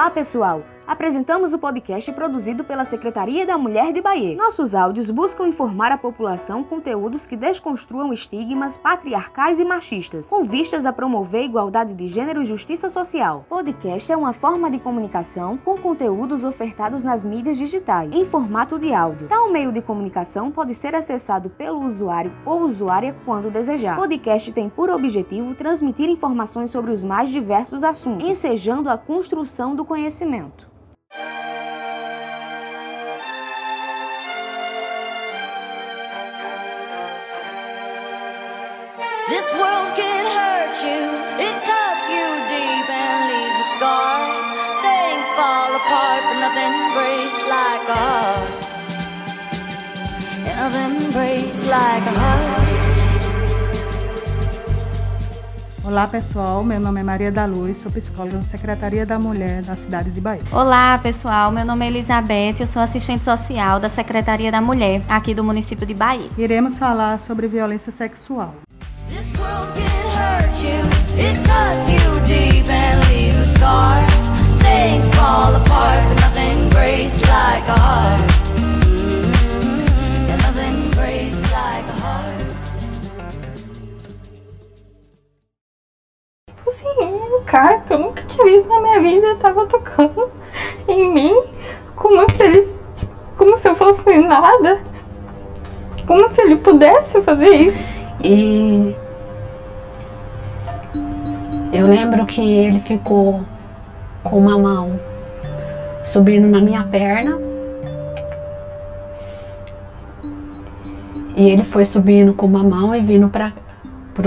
Olá, pessoal! Apresentamos o podcast produzido pela Secretaria da Mulher de Bahia. Nossos áudios buscam informar a população conteúdos que desconstruam estigmas patriarcais e machistas, com vistas a promover igualdade de gênero e justiça social. Podcast é uma forma de comunicação com conteúdos ofertados nas mídias digitais, em formato de áudio. Tal meio de comunicação pode ser acessado pelo usuário ou usuária quando desejar. Podcast tem por objetivo transmitir informações sobre os mais diversos assuntos, ensejando a construção do conhecimento. This world can hurt you, it cuts you deep and leaves a scar. Things fall apart, but nothing breaks like a heart. Nothing breaks like a heart. Olá pessoal, meu nome é Maria da Luz, sou psicóloga da Secretaria da Mulher da cidade de Bahia. Olá pessoal, meu nome é Elizabeth, eu sou assistente social da Secretaria da Mulher aqui do município de Bahia. Iremos falar sobre violência sexual. Assim, cara que eu nunca tinha visto na minha vida tava tocando em mim como se ele. como se eu fosse nada. Como se ele pudesse fazer isso. E eu lembro que ele ficou com uma mão subindo na minha perna. E ele foi subindo com uma mão e vindo para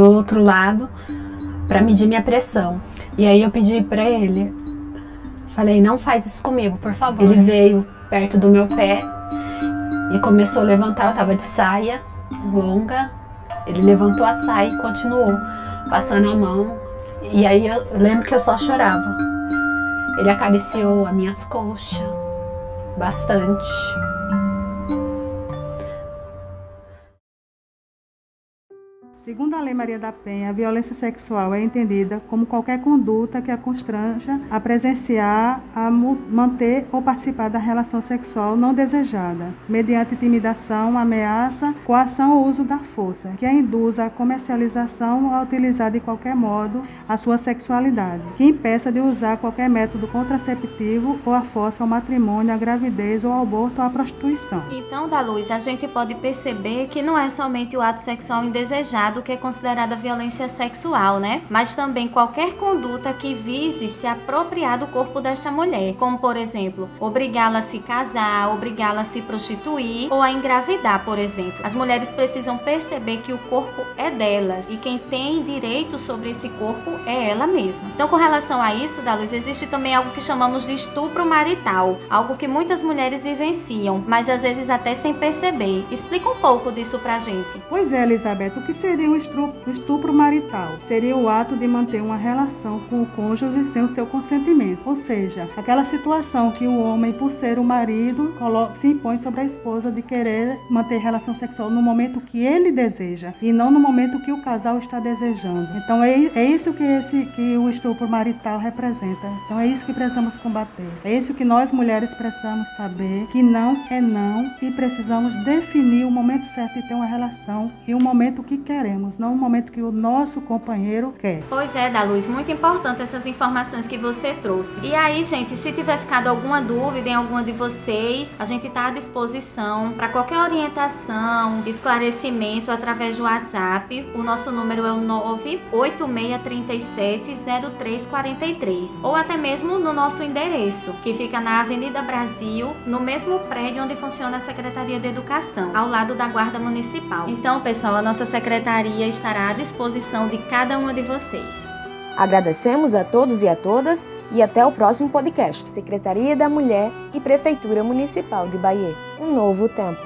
o outro lado para medir minha pressão. E aí eu pedi para ele, falei: "Não faz isso comigo, por favor". Ele veio perto do meu pé e começou a levantar, eu tava de saia longa. Ele levantou a saia e continuou passando a mão e aí eu lembro que eu só chorava. Ele acariciou as minhas coxas bastante. Segundo a Lei Maria da Penha, a violência sexual é entendida como qualquer conduta que a constranja a presenciar, a manter ou participar da relação sexual não desejada, mediante intimidação, ameaça, coação ou uso da força, que a induz à comercialização ou a utilizar de qualquer modo a sua sexualidade, que impeça de usar qualquer método contraceptivo ou a força ao matrimônio, à gravidez ou ao aborto ou à prostituição. Então, da luz, a gente pode perceber que não é somente o ato sexual indesejado do que é considerada violência sexual, né? Mas também qualquer conduta que vise se apropriar do corpo dessa mulher, como por exemplo, obrigá-la a se casar, obrigá-la a se prostituir ou a engravidar, por exemplo. As mulheres precisam perceber que o corpo é delas e quem tem direito sobre esse corpo é ela mesma. Então, com relação a isso, da luz, existe também algo que chamamos de estupro marital, algo que muitas mulheres vivenciam, mas às vezes até sem perceber. Explica um pouco disso pra gente. Pois é, Elizabeth, o que seria um estupro, estupro marital. Seria o ato de manter uma relação com o cônjuge sem o seu consentimento. Ou seja, aquela situação que o homem, por ser o marido, se impõe sobre a esposa de querer manter relação sexual no momento que ele deseja e não no momento que o casal está desejando. Então é, é isso que, esse, que o estupro marital representa. Então é isso que precisamos combater. É isso que nós mulheres precisamos saber que não é não e precisamos definir o momento certo de ter uma relação e o momento que queremos queremos, não o momento que o nosso companheiro quer. Pois é, da Luz, muito importante essas informações que você trouxe. E aí, gente, se tiver ficado alguma dúvida em alguma de vocês, a gente está à disposição para qualquer orientação, esclarecimento através do WhatsApp. O nosso número é o 986370343 ou até mesmo no nosso endereço, que fica na Avenida Brasil, no mesmo prédio onde funciona a Secretaria de Educação, ao lado da Guarda Municipal. Então, pessoal, a nossa secretaria Estará à disposição de cada uma de vocês. Agradecemos a todos e a todas e até o próximo podcast. Secretaria da Mulher e Prefeitura Municipal de Bahia. Um novo tempo.